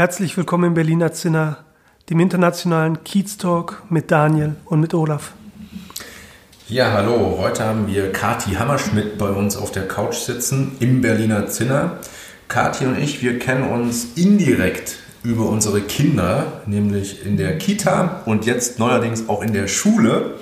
Herzlich willkommen im Berliner Zinner, dem internationalen Kiez Talk mit Daniel und mit Olaf. Ja, hallo. Heute haben wir Kati Hammerschmidt bei uns auf der Couch sitzen im Berliner Zinner. Kati und ich, wir kennen uns indirekt über unsere Kinder, nämlich in der Kita und jetzt neuerdings auch in der Schule.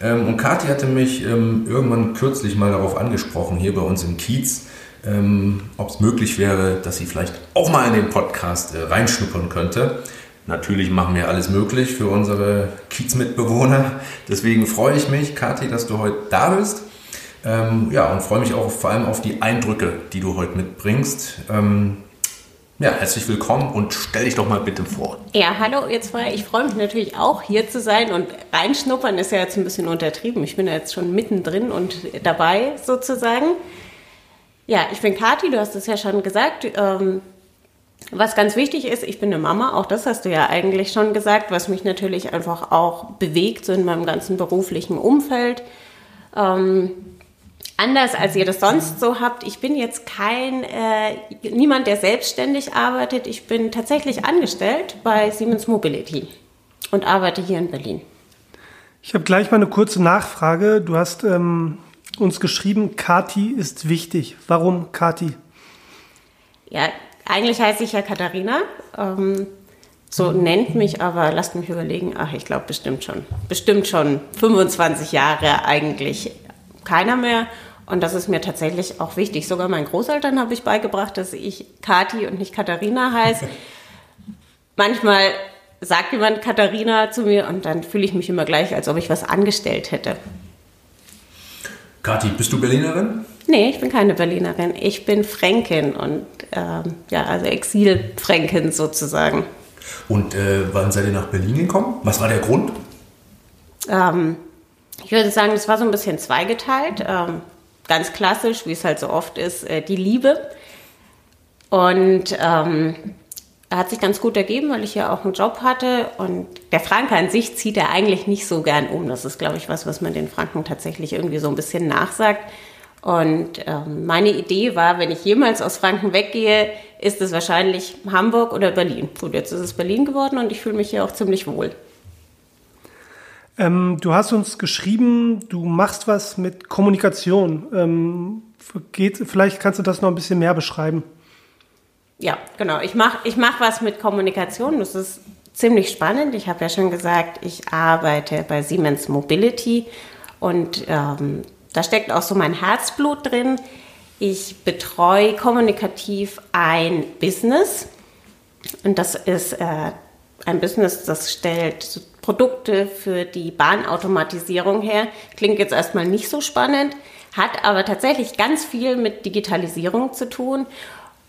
Ähm, und Kathi hatte mich ähm, irgendwann kürzlich mal darauf angesprochen, hier bei uns im Kiez, ähm, ob es möglich wäre, dass sie vielleicht auch mal in den Podcast äh, reinschnuppern könnte. Natürlich machen wir alles möglich für unsere Kiezmitbewohner. Deswegen freue ich mich, Kathi, dass du heute da bist. ja, und freue mich auch vor allem auf die Eindrücke, die du heute mitbringst. Ja, herzlich willkommen und stell dich doch mal bitte vor. Ja, hallo, jetzt vorher. Ich freue mich natürlich auch hier zu sein und reinschnuppern ist ja jetzt ein bisschen untertrieben. Ich bin ja jetzt schon mittendrin und dabei sozusagen. Ja, ich bin Kathi, du hast es ja schon gesagt. Ähm, was ganz wichtig ist, ich bin eine Mama, auch das hast du ja eigentlich schon gesagt, was mich natürlich einfach auch bewegt, so in meinem ganzen beruflichen Umfeld. Ähm, anders als ihr das sonst so habt. Ich bin jetzt kein, äh, niemand, der selbstständig arbeitet. Ich bin tatsächlich angestellt bei Siemens Mobility und arbeite hier in Berlin. Ich habe gleich mal eine kurze Nachfrage. Du hast ähm, uns geschrieben, Kati ist wichtig. Warum Kati? Ja, eigentlich heiße ich ja Katharina. Ähm, so nennt mich aber, lasst mich überlegen, ach, ich glaube bestimmt schon, bestimmt schon 25 Jahre eigentlich keiner mehr. Und das ist mir tatsächlich auch wichtig. Sogar meinen Großeltern habe ich beigebracht, dass ich Kati und nicht Katharina heiße. Manchmal sagt jemand Katharina zu mir und dann fühle ich mich immer gleich, als ob ich was angestellt hätte. Kathi, bist du Berlinerin? Nee, ich bin keine Berlinerin. Ich bin Fränkin und ähm, ja, also Exilfränkin sozusagen. Und äh, wann seid ihr nach Berlin gekommen? Was war der Grund? Ähm, ich würde sagen, es war so ein bisschen zweigeteilt. Ähm, ganz klassisch, wie es halt so oft ist, äh, die Liebe. Und ähm, hat sich ganz gut ergeben, weil ich ja auch einen Job hatte. Und der Franke an sich zieht er eigentlich nicht so gern um. Das ist, glaube ich, was, was man den Franken tatsächlich irgendwie so ein bisschen nachsagt. Und ähm, meine Idee war, wenn ich jemals aus Franken weggehe, ist es wahrscheinlich Hamburg oder Berlin. Gut, jetzt ist es Berlin geworden und ich fühle mich hier auch ziemlich wohl. Ähm, du hast uns geschrieben, du machst was mit Kommunikation. Ähm, geht, vielleicht kannst du das noch ein bisschen mehr beschreiben. Ja, genau. Ich mache ich mach was mit Kommunikation. Das ist ziemlich spannend. Ich habe ja schon gesagt, ich arbeite bei Siemens Mobility und ähm, da steckt auch so mein Herzblut drin. Ich betreue kommunikativ ein Business und das ist äh, ein Business, das stellt Produkte für die Bahnautomatisierung her. Klingt jetzt erstmal nicht so spannend, hat aber tatsächlich ganz viel mit Digitalisierung zu tun.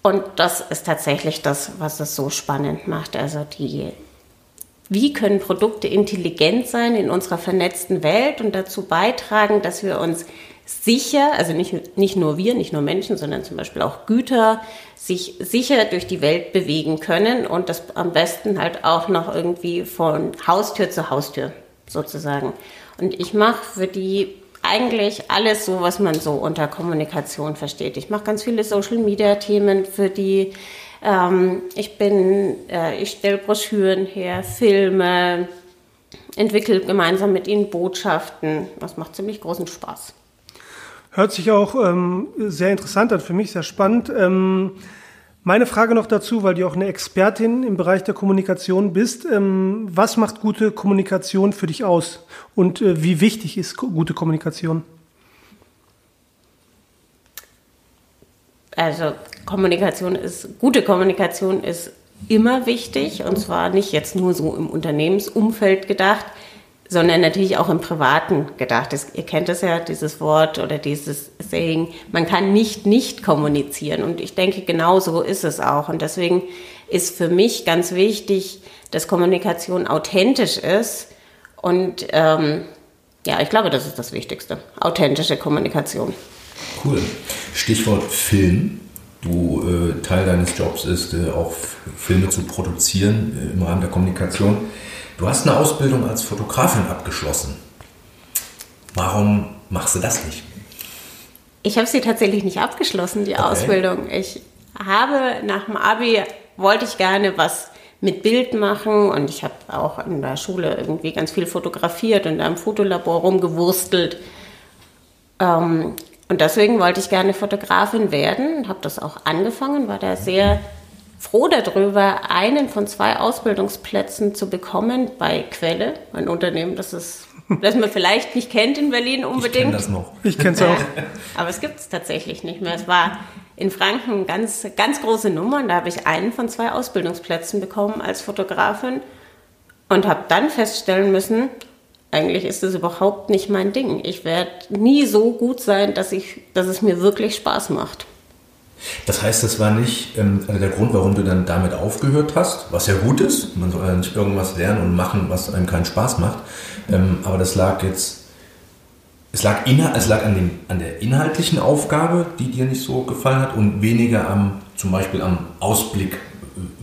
Und das ist tatsächlich das, was es so spannend macht. Also die, wie können Produkte intelligent sein in unserer vernetzten Welt und dazu beitragen, dass wir uns sicher, also nicht, nicht nur wir, nicht nur Menschen, sondern zum Beispiel auch Güter, sich sicher durch die Welt bewegen können und das am besten halt auch noch irgendwie von Haustür zu Haustür sozusagen. Und ich mache für die eigentlich alles so, was man so unter Kommunikation versteht. Ich mache ganz viele Social-Media-Themen für die. Ähm, ich bin, äh, ich stelle Broschüren her, Filme, entwickle gemeinsam mit ihnen Botschaften. Das macht ziemlich großen Spaß. Hört sich auch ähm, sehr interessant an, für mich sehr spannend. Ähm, meine Frage noch dazu, weil du auch eine Expertin im Bereich der Kommunikation bist. Ähm, was macht gute Kommunikation für dich aus? Und äh, wie wichtig ist gute Kommunikation? Also Kommunikation ist, gute Kommunikation ist immer wichtig und zwar nicht jetzt nur so im Unternehmensumfeld gedacht, sondern natürlich auch im Privaten gedacht. Das, ihr kennt es ja, dieses Wort oder dieses Saying, man kann nicht nicht kommunizieren. Und ich denke, genau so ist es auch. Und deswegen ist für mich ganz wichtig, dass Kommunikation authentisch ist. Und ähm, ja, ich glaube, das ist das Wichtigste. Authentische Kommunikation. Cool. Stichwort Film. Du, äh, Teil deines Jobs ist, äh, auch Filme zu produzieren äh, im Rahmen der Kommunikation. Du hast eine Ausbildung als Fotografin abgeschlossen. Warum machst du das nicht? Ich habe sie tatsächlich nicht abgeschlossen, die okay. Ausbildung. Ich habe nach dem Abi, wollte ich gerne was mit Bild machen und ich habe auch in der Schule irgendwie ganz viel fotografiert und da im Fotolabor rumgewurstelt. Ähm, und deswegen wollte ich gerne Fotografin werden, habe das auch angefangen, war da sehr froh darüber, einen von zwei Ausbildungsplätzen zu bekommen bei Quelle, ein Unternehmen, das es das man vielleicht nicht kennt in Berlin unbedingt. Ich kenne das noch. Ich kenne es auch. Aber es gibt es tatsächlich nicht mehr. Es war in Franken eine ganz, ganz große Nummer und da habe ich einen von zwei Ausbildungsplätzen bekommen als Fotografin und habe dann feststellen müssen, eigentlich ist das überhaupt nicht mein Ding. Ich werde nie so gut sein, dass, ich, dass es mir wirklich Spaß macht. Das heißt, das war nicht ähm, also der Grund, warum du dann damit aufgehört hast, was ja gut ist. Man soll ja nicht irgendwas lernen und machen, was einem keinen Spaß macht. Ähm, aber das lag jetzt, es lag, es lag an, dem, an der inhaltlichen Aufgabe, die dir nicht so gefallen hat und weniger am, zum Beispiel am Ausblick,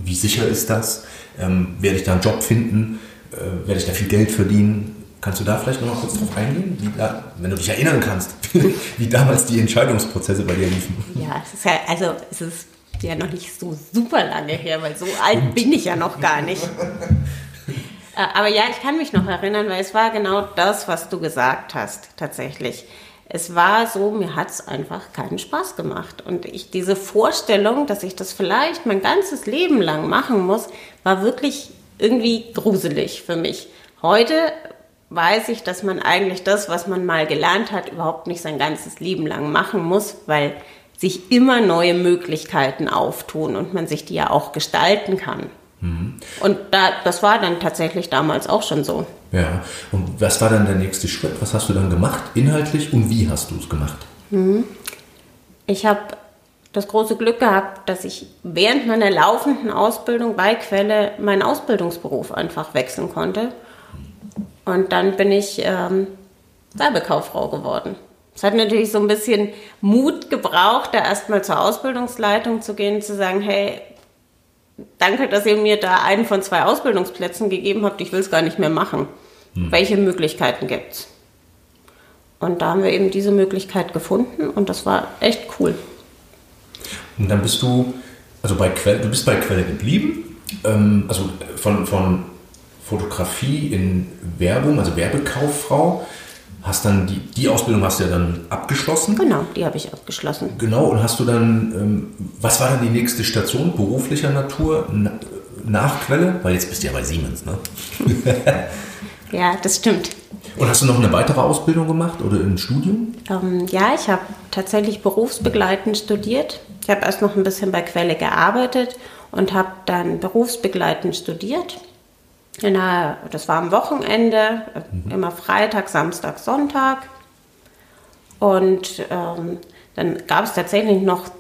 wie sicher ist das? Ähm, werde ich da einen Job finden? Äh, werde ich da viel Geld verdienen? Kannst du da vielleicht noch mal kurz drauf eingehen, da, wenn du dich erinnern kannst, wie damals die Entscheidungsprozesse bei dir liefen? Ja, es ist ja, also es ist ja noch nicht so super lange her, weil so alt bin ich ja noch gar nicht. Äh, aber ja, ich kann mich noch erinnern, weil es war genau das, was du gesagt hast, tatsächlich. Es war so, mir hat es einfach keinen Spaß gemacht. Und ich, diese Vorstellung, dass ich das vielleicht mein ganzes Leben lang machen muss, war wirklich irgendwie gruselig für mich. Heute weiß ich, dass man eigentlich das, was man mal gelernt hat, überhaupt nicht sein ganzes Leben lang machen muss, weil sich immer neue Möglichkeiten auftun und man sich die ja auch gestalten kann. Mhm. Und da, das war dann tatsächlich damals auch schon so. Ja, und was war dann der nächste Schritt? Was hast du dann gemacht, inhaltlich, und wie hast du es gemacht? Mhm. Ich habe das große Glück gehabt, dass ich während meiner laufenden Ausbildung bei Quelle meinen Ausbildungsberuf einfach wechseln konnte. Und dann bin ich ähm, Werbekauffrau geworden. Es hat natürlich so ein bisschen Mut gebraucht, da erstmal zur Ausbildungsleitung zu gehen, zu sagen, hey, danke, dass ihr mir da einen von zwei Ausbildungsplätzen gegeben habt, ich will es gar nicht mehr machen. Hm. Welche Möglichkeiten gibt es? Und da haben wir eben diese Möglichkeit gefunden und das war echt cool. Und dann bist du, also bei Quelle, du bist bei Quelle geblieben, ähm, also von, von Fotografie in Werbung, also Werbekauffrau. Hast dann die, die Ausbildung hast du ja dann abgeschlossen? Genau, die habe ich abgeschlossen. Genau, und hast du dann, ähm, was war dann die nächste Station beruflicher Natur nach Quelle? Weil jetzt bist du ja bei Siemens, ne? ja, das stimmt. Und hast du noch eine weitere Ausbildung gemacht oder ein Studium? Ähm, ja, ich habe tatsächlich berufsbegleitend studiert. Ich habe erst noch ein bisschen bei Quelle gearbeitet und habe dann berufsbegleitend studiert. Der, das war am Wochenende, mhm. immer Freitag, Samstag, Sonntag. Und ähm, dann gab es tatsächlich noch,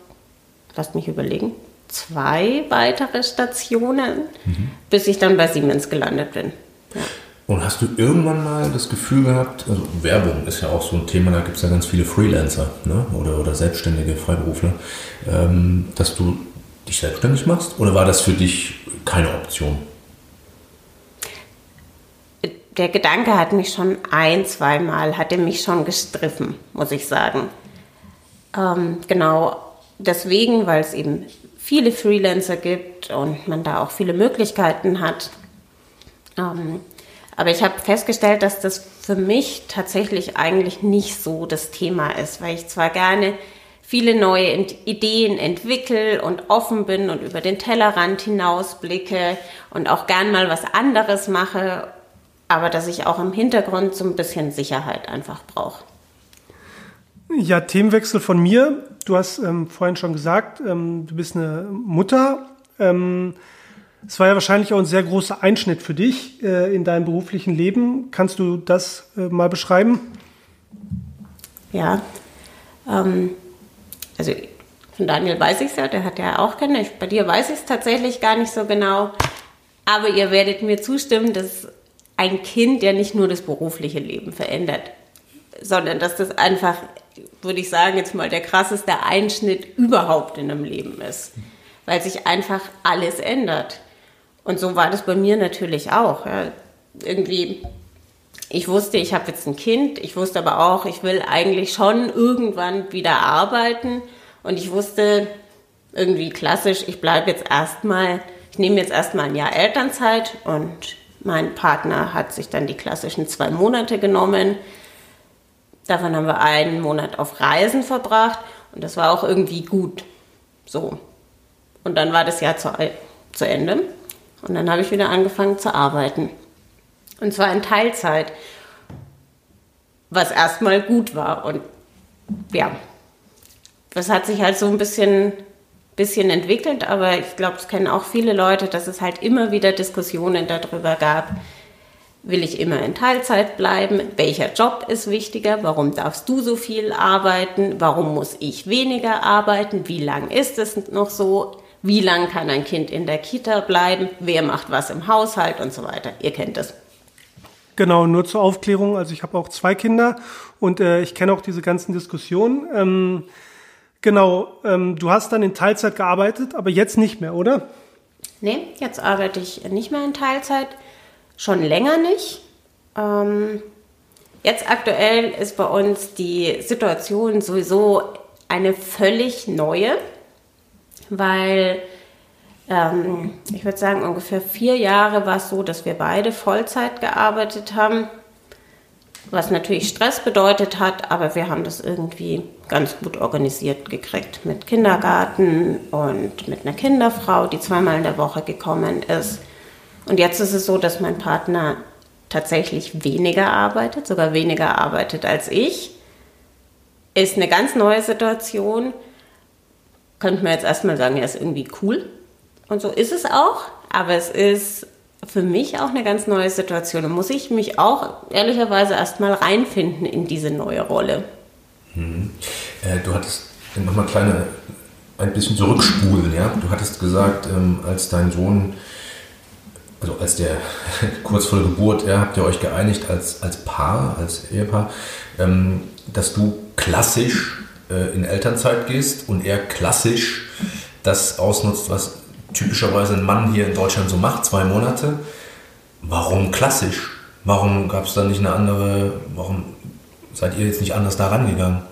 lasst mich überlegen, zwei weitere Stationen, mhm. bis ich dann bei Siemens gelandet bin. Ja. Und hast du irgendwann mal das Gefühl gehabt, also Werbung ist ja auch so ein Thema, da gibt es ja ganz viele Freelancer ne? oder, oder selbstständige Freiberufler, ähm, dass du dich selbstständig machst? Oder war das für dich keine Option? Der Gedanke hat mich schon ein, zweimal, hatte mich schon gestriffen, muss ich sagen. Ähm, genau deswegen, weil es eben viele Freelancer gibt und man da auch viele Möglichkeiten hat. Ähm, aber ich habe festgestellt, dass das für mich tatsächlich eigentlich nicht so das Thema ist, weil ich zwar gerne viele neue Ideen entwickle und offen bin und über den Tellerrand hinausblicke und auch gern mal was anderes mache aber dass ich auch im Hintergrund so ein bisschen Sicherheit einfach brauche. Ja, Themenwechsel von mir. Du hast ähm, vorhin schon gesagt, ähm, du bist eine Mutter. Ähm, es war ja wahrscheinlich auch ein sehr großer Einschnitt für dich äh, in deinem beruflichen Leben. Kannst du das äh, mal beschreiben? Ja, ähm, also Von Daniel weiß ich es ja, der hat ja auch. Ich, bei dir weiß ich es tatsächlich gar nicht so genau. Aber ihr werdet mir zustimmen, dass ein Kind ja nicht nur das berufliche Leben verändert, sondern dass das einfach, würde ich sagen, jetzt mal der krasseste Einschnitt überhaupt in einem Leben ist. Weil sich einfach alles ändert. Und so war das bei mir natürlich auch. Ja. Irgendwie, ich wusste, ich habe jetzt ein Kind. Ich wusste aber auch, ich will eigentlich schon irgendwann wieder arbeiten. Und ich wusste irgendwie klassisch, ich bleibe jetzt erstmal, ich nehme jetzt erstmal ein Jahr Elternzeit und mein Partner hat sich dann die klassischen zwei Monate genommen. Davon haben wir einen Monat auf Reisen verbracht und das war auch irgendwie gut. So. Und dann war das Jahr zu, zu Ende und dann habe ich wieder angefangen zu arbeiten. Und zwar in Teilzeit, was erstmal gut war. Und ja, das hat sich halt so ein bisschen, bisschen entwickelt, aber ich glaube, es kennen auch viele Leute, dass es halt immer wieder Diskussionen darüber gab, will ich immer in Teilzeit bleiben? Welcher Job ist wichtiger? Warum darfst du so viel arbeiten? Warum muss ich weniger arbeiten? Wie lang ist es noch so? Wie lang kann ein Kind in der Kita bleiben? Wer macht was im Haushalt und so weiter? Ihr kennt es. Genau, nur zur Aufklärung. Also ich habe auch zwei Kinder und äh, ich kenne auch diese ganzen Diskussionen. Ähm, genau, ähm, du hast dann in Teilzeit gearbeitet, aber jetzt nicht mehr, oder? Nee, jetzt arbeite ich nicht mehr in Teilzeit. Schon länger nicht. Ähm, jetzt aktuell ist bei uns die Situation sowieso eine völlig neue weil ähm, ich würde sagen, ungefähr vier Jahre war es so, dass wir beide Vollzeit gearbeitet haben, was natürlich Stress bedeutet hat, aber wir haben das irgendwie ganz gut organisiert gekriegt mit Kindergarten und mit einer Kinderfrau, die zweimal in der Woche gekommen ist. Und jetzt ist es so, dass mein Partner tatsächlich weniger arbeitet, sogar weniger arbeitet als ich. Ist eine ganz neue Situation könnte man jetzt erstmal sagen, er ist irgendwie cool. Und so ist es auch. Aber es ist für mich auch eine ganz neue Situation. Da muss ich mich auch ehrlicherweise erstmal reinfinden in diese neue Rolle. Mhm. Äh, du hattest nochmal kleine, ein bisschen zurückspulen, ja. Du hattest gesagt, ähm, als dein Sohn, also als der kurz vor der Geburt, ja, habt ihr euch geeinigt als, als Paar, als Ehepaar, ähm, dass du klassisch äh, in Elternzeit gehst und er klassisch das ausnutzt, was typischerweise ein Mann hier in Deutschland so macht, zwei Monate. Warum klassisch? Warum gab es da nicht eine andere, warum seid ihr jetzt nicht anders da rangegangen?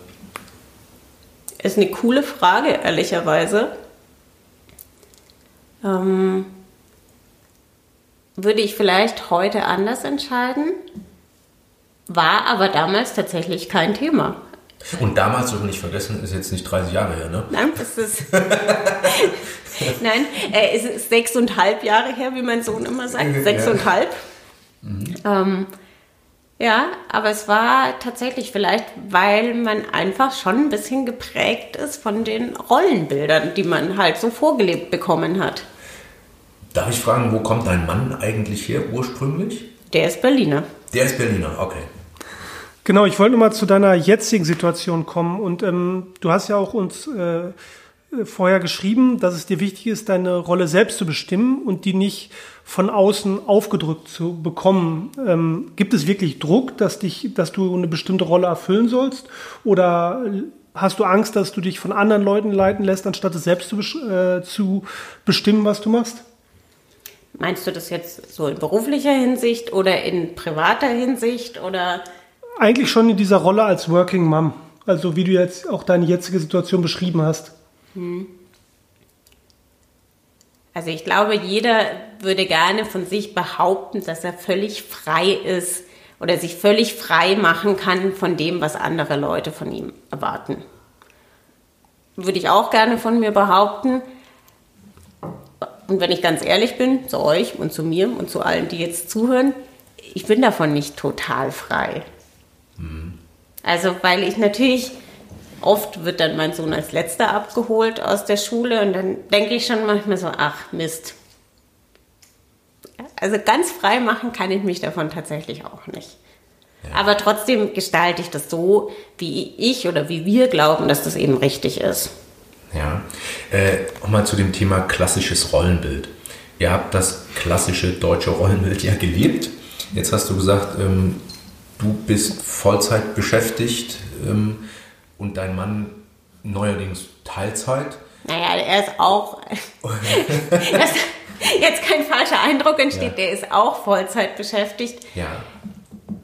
Ist eine coole Frage, ehrlicherweise. Ähm, würde ich vielleicht heute anders entscheiden, war aber damals tatsächlich kein Thema. Und damals, dürfen wir nicht vergessen, ist jetzt nicht 30 Jahre her, ne? Nein, das ist. Nein, äh, es ist sechseinhalb Jahre her, wie mein Sohn immer sagt. Sechseinhalb. Mhm. Ähm, ja, aber es war tatsächlich vielleicht, weil man einfach schon ein bisschen geprägt ist von den Rollenbildern, die man halt so vorgelebt bekommen hat. Darf ich fragen, wo kommt dein Mann eigentlich her ursprünglich? Der ist Berliner. Der ist Berliner, okay. Genau, ich wollte mal zu deiner jetzigen Situation kommen und ähm, du hast ja auch uns äh, vorher geschrieben, dass es dir wichtig ist, deine Rolle selbst zu bestimmen und die nicht von außen aufgedrückt zu bekommen. Ähm, gibt es wirklich Druck, dass dich, dass du eine bestimmte Rolle erfüllen sollst? Oder hast du Angst, dass du dich von anderen Leuten leiten lässt, anstatt es selbst zu, äh, zu bestimmen, was du machst? Meinst du das jetzt so in beruflicher Hinsicht oder in privater Hinsicht oder? Eigentlich schon in dieser Rolle als Working Mom. Also wie du jetzt auch deine jetzige Situation beschrieben hast. Hm. Also ich glaube, jeder würde gerne von sich behaupten, dass er völlig frei ist oder sich völlig frei machen kann von dem, was andere Leute von ihm erwarten. Würde ich auch gerne von mir behaupten. Und wenn ich ganz ehrlich bin, zu euch und zu mir und zu allen, die jetzt zuhören, ich bin davon nicht total frei. Also, weil ich natürlich, oft wird dann mein Sohn als letzter abgeholt aus der Schule und dann denke ich schon manchmal so, ach Mist. Also ganz frei machen kann ich mich davon tatsächlich auch nicht. Ja. Aber trotzdem gestalte ich das so, wie ich oder wie wir glauben, dass das eben richtig ist. Ja. Äh, Nochmal zu dem Thema klassisches Rollenbild. Ihr habt das klassische deutsche Rollenbild ja gelebt. Jetzt hast du gesagt, ähm, du bist Vollzeit beschäftigt ähm, und dein Mann neuerdings Teilzeit. Naja, er ist auch. dass jetzt kein falscher Eindruck entsteht, ja. der ist auch Vollzeit beschäftigt. Ja.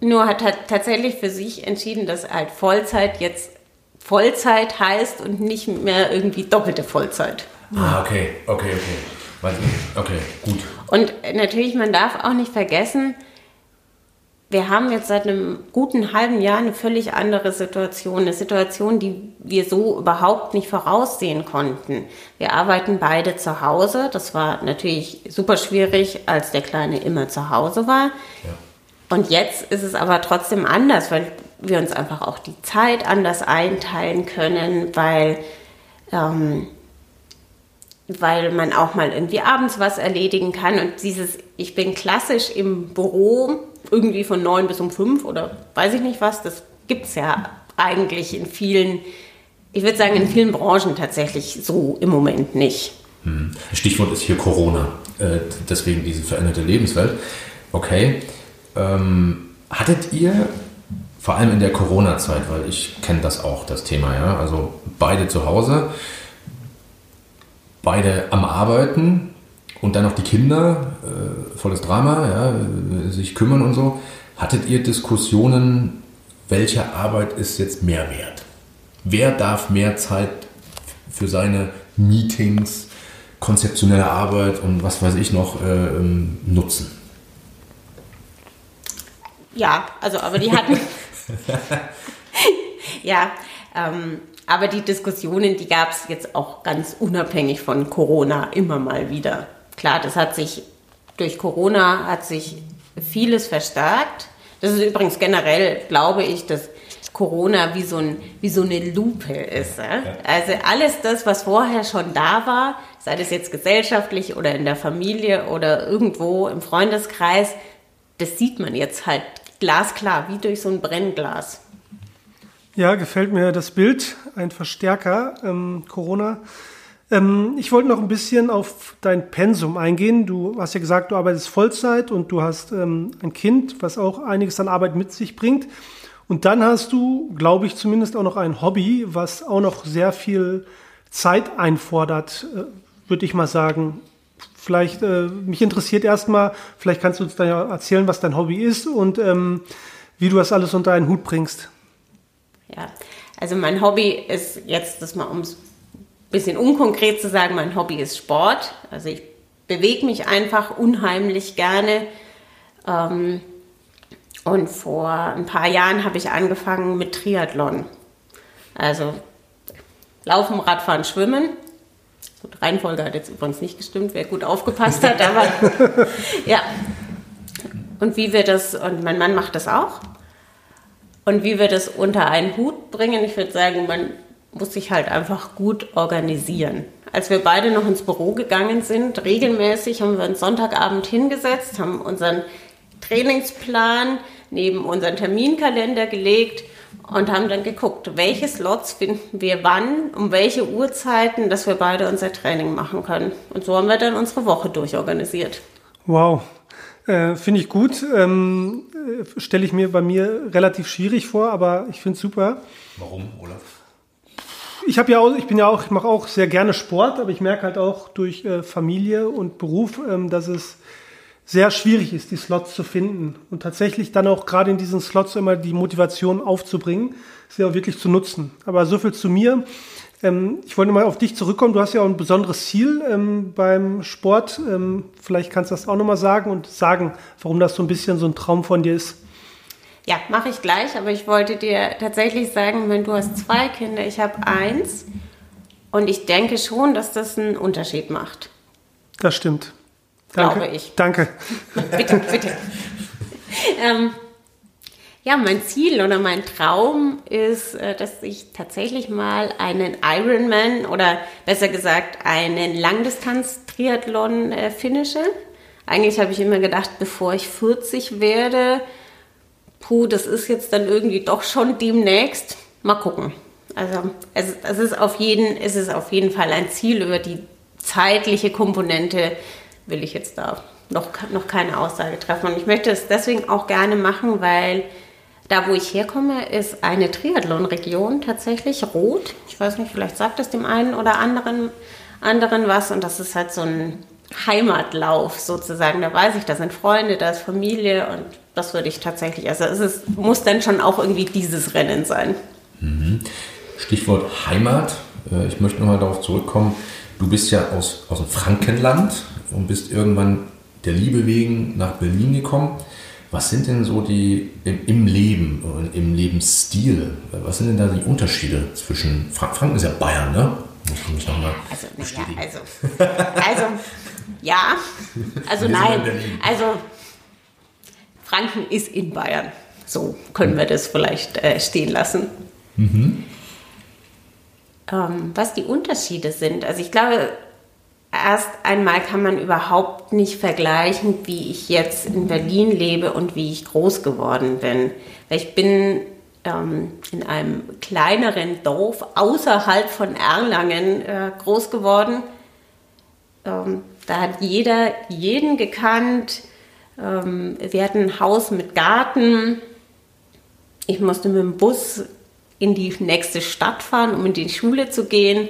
Nur hat er tatsächlich für sich entschieden, dass halt Vollzeit jetzt Vollzeit heißt und nicht mehr irgendwie doppelte Vollzeit. Ah, okay, okay, okay. Okay, gut. Und natürlich, man darf auch nicht vergessen, wir haben jetzt seit einem guten halben Jahr eine völlig andere Situation, eine Situation, die wir so überhaupt nicht voraussehen konnten. Wir arbeiten beide zu Hause. Das war natürlich super schwierig, als der Kleine immer zu Hause war. Ja. Und jetzt ist es aber trotzdem anders, weil wir uns einfach auch die Zeit anders einteilen können, weil, ähm, weil man auch mal irgendwie abends was erledigen kann. Und dieses, ich bin klassisch im Büro irgendwie von neun bis um fünf oder weiß ich nicht was, das gibt es ja eigentlich in vielen, ich würde sagen, in vielen Branchen tatsächlich so im Moment nicht. Hm. Stichwort ist hier Corona, äh, deswegen diese veränderte Lebenswelt. Okay. Ähm, hattet ihr vor allem in der Corona-Zeit, weil ich kenne das auch, das Thema, ja, also beide zu Hause, beide am Arbeiten, und dann noch die Kinder, äh, volles Drama, ja, sich kümmern und so. Hattet ihr Diskussionen, welche Arbeit ist jetzt mehr wert? Wer darf mehr Zeit für seine Meetings, konzeptionelle Arbeit und was weiß ich noch äh, ähm, nutzen? Ja, also aber die hatten. ja, ähm, aber die Diskussionen, die gab es jetzt auch ganz unabhängig von Corona immer mal wieder klar, das hat sich durch Corona hat sich vieles verstärkt. Das ist übrigens generell, glaube ich, dass Corona wie so, ein, wie so eine Lupe ist. Ja? Also alles das, was vorher schon da war, sei das jetzt gesellschaftlich oder in der Familie oder irgendwo im Freundeskreis, das sieht man jetzt halt glasklar, wie durch so ein Brennglas. Ja, gefällt mir das Bild, ein Verstärker, ähm, Corona. Ähm, ich wollte noch ein bisschen auf dein Pensum eingehen. Du hast ja gesagt, du arbeitest Vollzeit und du hast ähm, ein Kind, was auch einiges an Arbeit mit sich bringt. Und dann hast du, glaube ich, zumindest auch noch ein Hobby, was auch noch sehr viel Zeit einfordert, äh, würde ich mal sagen. Vielleicht, äh, mich interessiert erstmal, vielleicht kannst du uns dann ja erzählen, was dein Hobby ist und ähm, wie du das alles unter einen Hut bringst. Ja, also mein Hobby ist jetzt, das mal ums bisschen unkonkret zu sagen, mein Hobby ist Sport. Also ich bewege mich einfach unheimlich gerne. Ähm, und vor ein paar Jahren habe ich angefangen mit Triathlon. Also Laufen, Radfahren, Schwimmen. Gut, Reihenfolge hat jetzt übrigens nicht gestimmt, wer gut aufgepasst hat, aber ja. Und wie wir das, und mein Mann macht das auch. Und wie wir das unter einen Hut bringen, ich würde sagen, man muss sich halt einfach gut organisieren. Als wir beide noch ins Büro gegangen sind, regelmäßig haben wir uns Sonntagabend hingesetzt, haben unseren Trainingsplan neben unseren Terminkalender gelegt und haben dann geguckt, welche Slots finden wir wann, um welche Uhrzeiten, dass wir beide unser Training machen können. Und so haben wir dann unsere Woche durchorganisiert. Wow, äh, finde ich gut. Ähm, äh, Stelle ich mir bei mir relativ schwierig vor, aber ich finde es super. Warum, Olaf? ich habe ja auch, ich bin ja auch, ich mache auch sehr gerne Sport, aber ich merke halt auch durch äh, Familie und Beruf, ähm, dass es sehr schwierig ist, die Slots zu finden und tatsächlich dann auch gerade in diesen Slots immer die Motivation aufzubringen, sie auch wirklich zu nutzen. Aber so viel zu mir. Ähm, ich wollte mal auf dich zurückkommen. Du hast ja auch ein besonderes Ziel ähm, beim Sport. Ähm, vielleicht kannst du das auch nochmal sagen und sagen, warum das so ein bisschen so ein Traum von dir ist. Ja, mache ich gleich, aber ich wollte dir tatsächlich sagen, wenn du hast zwei Kinder, ich habe eins und ich denke schon, dass das einen Unterschied macht. Das stimmt. Danke. Glaube ich. Danke. bitte, bitte. ähm, ja, mein Ziel oder mein Traum ist, äh, dass ich tatsächlich mal einen Ironman oder besser gesagt einen Langdistanz-Triathlon äh, finische. Eigentlich habe ich immer gedacht, bevor ich 40 werde, puh, das ist jetzt dann irgendwie doch schon demnächst. Mal gucken. Also es, es, ist auf jeden, es ist auf jeden Fall ein Ziel. Über die zeitliche Komponente will ich jetzt da noch, noch keine Aussage treffen. Und ich möchte es deswegen auch gerne machen, weil da, wo ich herkomme, ist eine Triathlon-Region tatsächlich rot. Ich weiß nicht, vielleicht sagt es dem einen oder anderen, anderen was. Und das ist halt so ein Heimatlauf sozusagen. Da weiß ich, da sind Freunde, da ist Familie und das würde ich tatsächlich, also es ist, muss dann schon auch irgendwie dieses Rennen sein. Mhm. Stichwort Heimat. Äh, ich möchte nochmal darauf zurückkommen. Du bist ja aus, aus dem Frankenland und bist irgendwann der Liebe wegen nach Berlin gekommen. Was sind denn so die im, Leben, im Lebensstil, was sind denn da die Unterschiede zwischen Franken ist ja Bayern, ne? Muss ich mich nochmal also, ja, also, also, ja, also nein, also Franken ist in Bayern. So können wir das vielleicht äh, stehen lassen. Mhm. Ähm, was die Unterschiede sind, also ich glaube, erst einmal kann man überhaupt nicht vergleichen, wie ich jetzt in Berlin lebe und wie ich groß geworden bin. Ich bin ähm, in einem kleineren Dorf außerhalb von Erlangen äh, groß geworden. Ähm, da hat jeder jeden gekannt. Ähm, wir hatten ein Haus mit Garten. Ich musste mit dem Bus in die nächste Stadt fahren, um in die Schule zu gehen.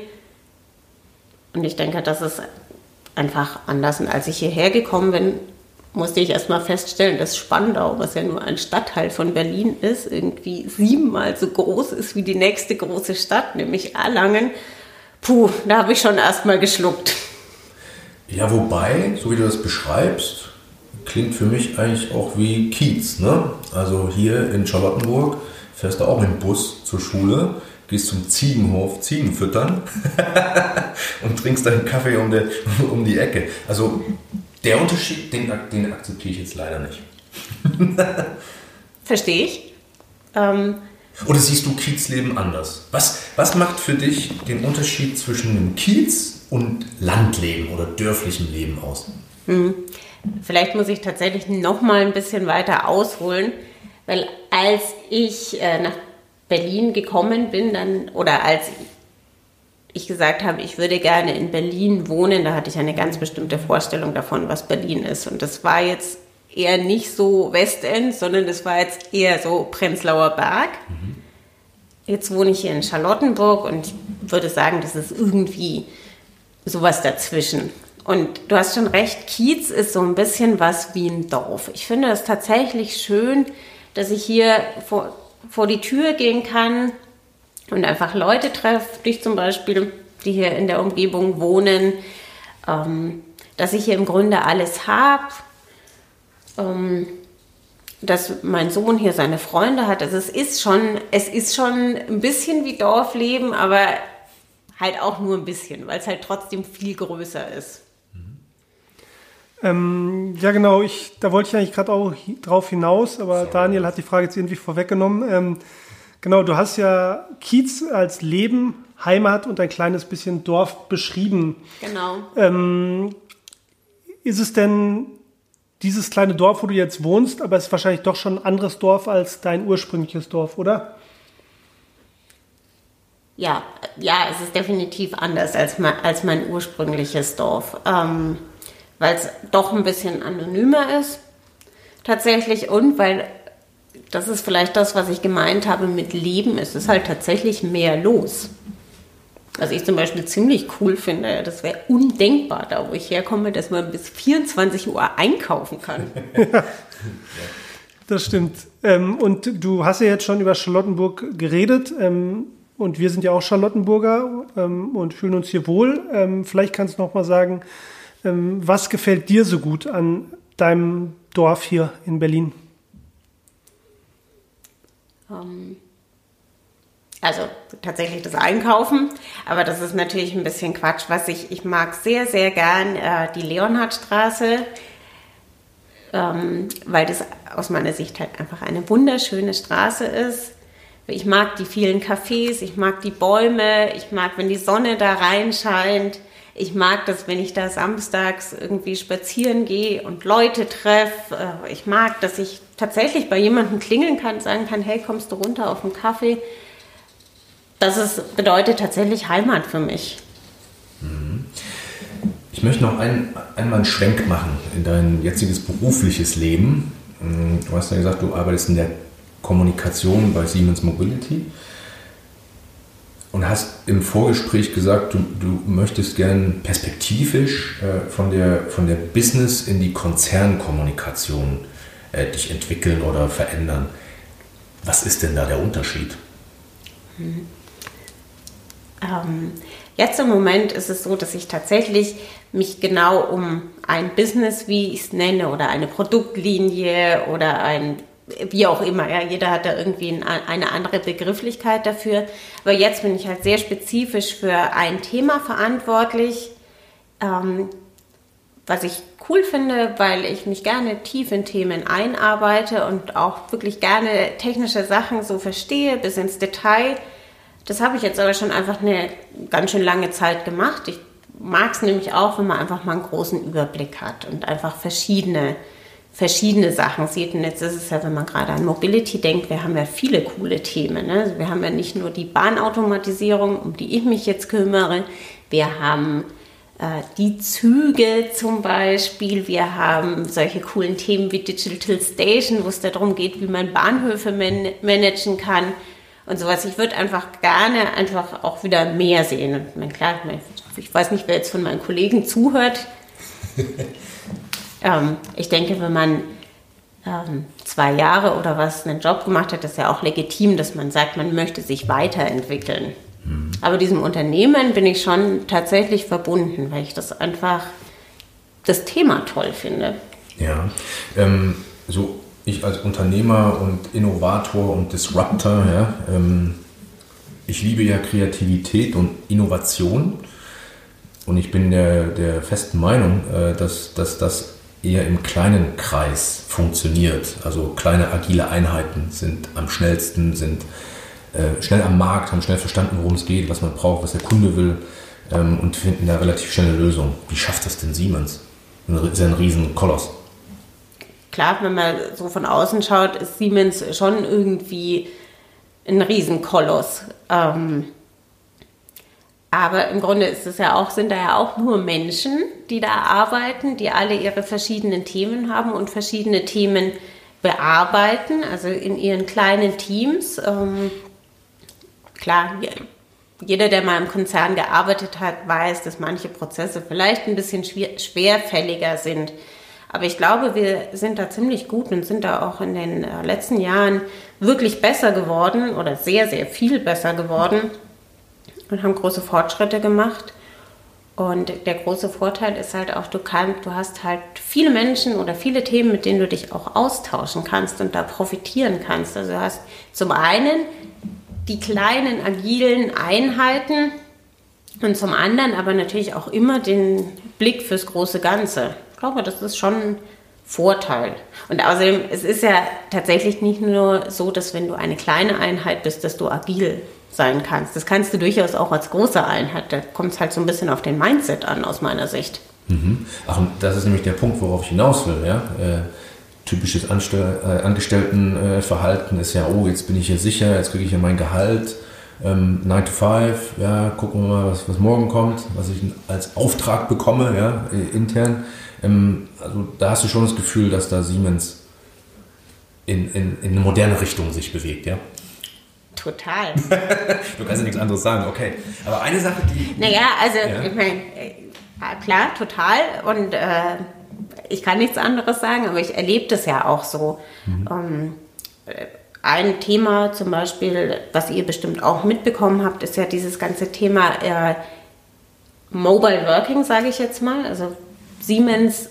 Und ich denke, das ist einfach anders. Und als ich hierher gekommen bin, musste ich erstmal feststellen, dass Spandau, was ja nur ein Stadtteil von Berlin ist, irgendwie siebenmal so groß ist wie die nächste große Stadt, nämlich Erlangen. Puh, da habe ich schon erstmal geschluckt. Ja, wobei, so wie du das beschreibst, klingt für mich eigentlich auch wie Kiez. Ne? Also hier in Charlottenburg fährst du auch mit dem Bus zur Schule, gehst zum Ziegenhof, Ziegen füttern und trinkst deinen Kaffee um die, um die Ecke. Also der Unterschied, den, den akzeptiere ich jetzt leider nicht. Verstehe ich. Ähm, Oder siehst du Kiezleben anders? Was, was macht für dich den Unterschied zwischen einem Kiez und Landleben oder dörflichem Leben aus? Hm. Vielleicht muss ich tatsächlich noch mal ein bisschen weiter ausholen, weil als ich äh, nach Berlin gekommen bin, dann oder als ich gesagt habe, ich würde gerne in Berlin wohnen, da hatte ich eine ganz bestimmte Vorstellung davon, was Berlin ist. Und das war jetzt eher nicht so Westend, sondern das war jetzt eher so Prenzlauer Berg. Mhm. Jetzt wohne ich hier in Charlottenburg und ich würde sagen, das ist irgendwie sowas dazwischen. Und du hast schon recht, Kiez ist so ein bisschen was wie ein Dorf. Ich finde es tatsächlich schön, dass ich hier vor, vor die Tür gehen kann und einfach Leute treffe, dich zum Beispiel, die hier in der Umgebung wohnen, ähm, dass ich hier im Grunde alles habe, ähm, dass mein Sohn hier seine Freunde hat. Also es ist schon, es ist schon ein bisschen wie Dorfleben, aber halt auch nur ein bisschen, weil es halt trotzdem viel größer ist. Ähm, ja, genau, ich, da wollte ich eigentlich gerade auch drauf hinaus, aber Sorry. Daniel hat die Frage jetzt irgendwie vorweggenommen. Ähm, Genau, du hast ja Kiez als Leben, Heimat und ein kleines bisschen Dorf beschrieben. Genau. Ähm, ist es denn dieses kleine Dorf, wo du jetzt wohnst, aber es ist wahrscheinlich doch schon ein anderes Dorf als dein ursprüngliches Dorf, oder? Ja, ja, es ist definitiv anders als mein, als mein ursprüngliches Dorf, ähm, weil es doch ein bisschen anonymer ist tatsächlich und weil das ist vielleicht das, was ich gemeint habe mit Leben. Es ist halt tatsächlich mehr los. Was ich zum Beispiel ziemlich cool finde, das wäre undenkbar, da wo ich herkomme, dass man bis 24 Uhr einkaufen kann. das stimmt. Ähm, und du hast ja jetzt schon über Charlottenburg geredet. Ähm, und wir sind ja auch Charlottenburger ähm, und fühlen uns hier wohl. vielleicht kannst du noch mal sagen, was gefällt dir so gut an deinem Dorf hier in Berlin? Ähm, also tatsächlich das Einkaufen, aber das ist natürlich ein bisschen Quatsch. Was ich, ich mag sehr, sehr gern äh, die Leonhardstraße, ähm, weil das aus meiner Sicht halt einfach eine wunderschöne Straße ist. Ich mag die vielen Cafés, ich mag die Bäume, ich mag, wenn die Sonne da reinscheint. Ich mag das, wenn ich da samstags irgendwie spazieren gehe und Leute treffe. Äh, ich mag, dass ich tatsächlich bei jemandem klingeln kann, sagen kann, hey, kommst du runter auf einen Kaffee? das ist, bedeutet tatsächlich Heimat für mich. Ich möchte noch ein, einmal einen Schwenk machen in dein jetziges berufliches Leben. Du hast ja gesagt, du arbeitest in der Kommunikation bei Siemens Mobility und hast im Vorgespräch gesagt, du, du möchtest gern perspektivisch äh, von, der, von der Business in die Konzernkommunikation äh, dich entwickeln oder verändern. Was ist denn da der Unterschied? Hm. Ähm, jetzt im Moment ist es so, dass ich tatsächlich mich genau um ein Business, wie ich es nenne, oder eine Produktlinie oder ein wie auch immer, ja, jeder hat da irgendwie eine andere Begrifflichkeit dafür. Aber jetzt bin ich halt sehr spezifisch für ein Thema verantwortlich, ähm, was ich cool finde, weil ich mich gerne tief in Themen einarbeite und auch wirklich gerne technische Sachen so verstehe bis ins Detail. Das habe ich jetzt aber schon einfach eine ganz schön lange Zeit gemacht. Ich mag es nämlich auch, wenn man einfach mal einen großen Überblick hat und einfach verschiedene, verschiedene Sachen sieht. Und jetzt ist es ja, wenn man gerade an Mobility denkt, wir haben ja viele coole Themen. Ne? Also wir haben ja nicht nur die Bahnautomatisierung, um die ich mich jetzt kümmere. Wir haben äh, die Züge zum Beispiel. Wir haben solche coolen Themen wie Digital Station, wo es darum geht, wie man Bahnhöfe man managen kann und sowas. Ich würde einfach gerne einfach auch wieder mehr sehen. Und mein, klar, ich weiß nicht, wer jetzt von meinen Kollegen zuhört. ähm, ich denke, wenn man ähm, zwei Jahre oder was einen Job gemacht hat, ist ja auch legitim, dass man sagt, man möchte sich weiterentwickeln. Mhm. Aber diesem Unternehmen bin ich schon tatsächlich verbunden, weil ich das einfach das Thema toll finde. Ja, ähm, so ich als Unternehmer und Innovator und Disruptor, ja, ähm, ich liebe ja Kreativität und Innovation und ich bin der, der festen Meinung, äh, dass, dass das eher im kleinen Kreis funktioniert. Also kleine agile Einheiten sind am schnellsten, sind äh, schnell am Markt, haben schnell verstanden, worum es geht, was man braucht, was der Kunde will ähm, und finden da relativ schnelle Lösungen. Wie schafft das denn Siemens? Das ist ein riesen Koloss klar, wenn man so von außen schaut, ist Siemens schon irgendwie ein Riesenkoloss. Ähm, aber im Grunde ist es ja auch, sind da ja auch nur Menschen, die da arbeiten, die alle ihre verschiedenen Themen haben und verschiedene Themen bearbeiten, also in ihren kleinen Teams. Ähm, klar, jeder, der mal im Konzern gearbeitet hat, weiß, dass manche Prozesse vielleicht ein bisschen schwer, schwerfälliger sind aber ich glaube, wir sind da ziemlich gut und sind da auch in den äh, letzten Jahren wirklich besser geworden oder sehr, sehr viel besser geworden und haben große Fortschritte gemacht. Und der große Vorteil ist halt auch, du kannst, du hast halt viele Menschen oder viele Themen, mit denen du dich auch austauschen kannst und da profitieren kannst. Also du hast zum einen die kleinen agilen Einheiten und zum anderen aber natürlich auch immer den Blick fürs große Ganze. Ich glaube, das ist schon ein Vorteil. Und außerdem, es ist ja tatsächlich nicht nur so, dass wenn du eine kleine Einheit bist, dass du agil sein kannst. Das kannst du durchaus auch als große Einheit. Da kommt es halt so ein bisschen auf den Mindset an, aus meiner Sicht. Mhm. Ach, und das ist nämlich der Punkt, worauf ich hinaus will. Ja? Äh, typisches Anstell äh, Angestelltenverhalten ist ja, oh, jetzt bin ich hier sicher, jetzt kriege ich ja mein Gehalt. Ähm, 9 to 5, ja, gucken wir mal, was, was morgen kommt, was ich als Auftrag bekomme, ja, äh, intern. Ähm, also da hast du schon das Gefühl, dass da Siemens in, in, in eine moderne Richtung sich bewegt, ja? Total. du kannst ja nichts anderes sagen, okay. Aber eine Sache, die. Naja, also, ja? ich meine, äh, klar, total. Und äh, ich kann nichts anderes sagen, aber ich erlebe das ja auch so. Mhm. Ähm, äh, ein Thema zum Beispiel, was ihr bestimmt auch mitbekommen habt, ist ja dieses ganze Thema äh, Mobile Working, sage ich jetzt mal. Also Siemens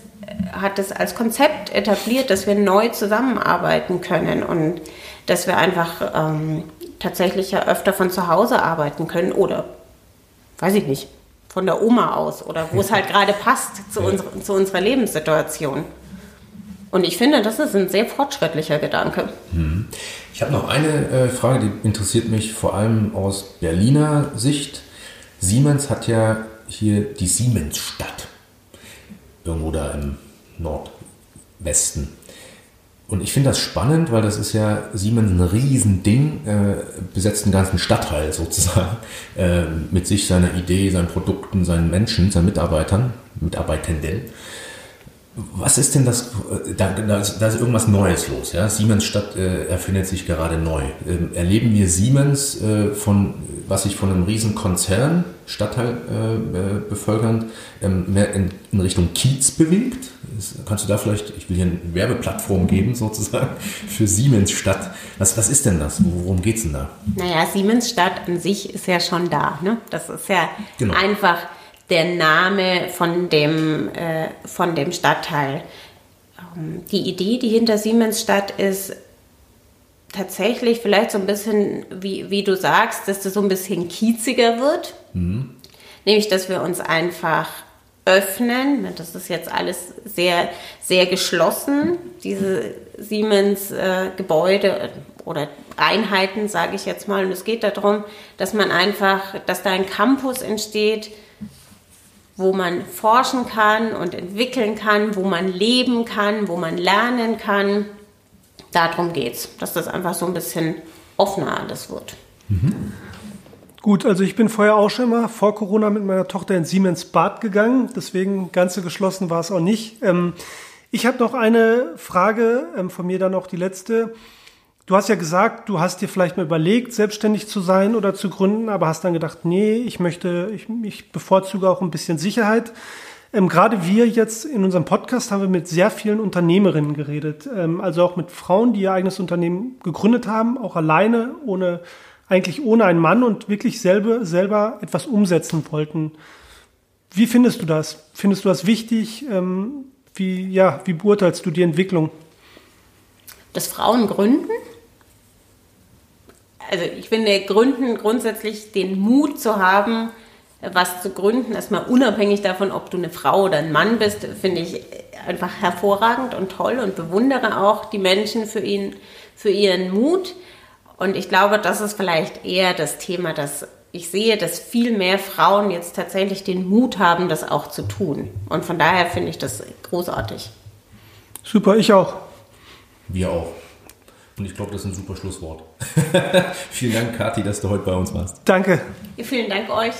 hat es als Konzept etabliert, dass wir neu zusammenarbeiten können und dass wir einfach ähm, tatsächlich ja öfter von zu Hause arbeiten können oder, weiß ich nicht, von der Oma aus oder wo es halt gerade passt zu, unser, zu unserer Lebenssituation. Und ich finde, das ist ein sehr fortschrittlicher Gedanke. Mhm. Ich habe noch eine äh, Frage, die interessiert mich vor allem aus Berliner Sicht. Siemens hat ja hier die Siemensstadt irgendwo da im Nordwesten. Und ich finde das spannend, weil das ist ja Siemens ein Riesending, äh, besetzt einen ganzen Stadtteil sozusagen, äh, mit sich, seiner Idee, seinen Produkten, seinen Menschen, seinen Mitarbeitern, Mitarbeitenden. Was ist denn das? Da, da, ist, da ist irgendwas Neues los. Ja? Siemens Stadt äh, erfindet sich gerade neu. Ähm, erleben wir Siemens äh, von, was sich von einem riesen Konzern, Stadtteil äh, äh bevölkernd, ähm, mehr in, in, Richtung Kiez bewegt? Kannst du da vielleicht, ich will hier eine Werbeplattform geben sozusagen für Siemens Stadt. Was, was ist denn das? Worum geht es denn da? Naja, Siemens Stadt an sich ist ja schon da. Ne? Das ist ja genau. einfach der Name von dem, äh, von dem Stadtteil. Ähm, die Idee, die hinter Siemensstadt ist, tatsächlich vielleicht so ein bisschen, wie, wie du sagst, dass das so ein bisschen kieziger wird. Mhm. Nämlich, dass wir uns einfach öffnen. Das ist jetzt alles sehr, sehr geschlossen, diese Siemens-Gebäude äh, oder Einheiten, sage ich jetzt mal. Und es geht darum, dass man einfach, dass da ein Campus entsteht, wo man forschen kann und entwickeln kann, wo man leben kann, wo man lernen kann. Darum geht es, dass das einfach so ein bisschen offener alles wird. Mhm. Gut, also ich bin vorher auch schon mal vor Corona mit meiner Tochter in Siemens Bad gegangen, deswegen ganz so geschlossen war es auch nicht. Ähm, ich habe noch eine Frage ähm, von mir dann noch die letzte. Du hast ja gesagt, du hast dir vielleicht mal überlegt, selbstständig zu sein oder zu gründen, aber hast dann gedacht, nee, ich möchte, ich, ich bevorzuge auch ein bisschen Sicherheit. Ähm, gerade wir jetzt in unserem Podcast haben wir mit sehr vielen Unternehmerinnen geredet, ähm, also auch mit Frauen, die ihr eigenes Unternehmen gegründet haben, auch alleine, ohne eigentlich ohne einen Mann und wirklich selber, selber etwas umsetzen wollten. Wie findest du das? Findest du das wichtig? Ähm, wie, ja, wie beurteilst du die Entwicklung? Dass Frauen gründen? also ich finde, gründen grundsätzlich den Mut zu haben, was zu gründen, erstmal unabhängig davon, ob du eine Frau oder ein Mann bist, finde ich einfach hervorragend und toll und bewundere auch die Menschen für, ihn, für ihren Mut. Und ich glaube, das ist vielleicht eher das Thema, dass ich sehe, dass viel mehr Frauen jetzt tatsächlich den Mut haben, das auch zu tun. Und von daher finde ich das großartig. Super, ich auch. Wir auch. Und ich glaube, das ist ein super Schlusswort. vielen Dank, Kathi, dass du heute bei uns warst. Danke. vielen Dank euch.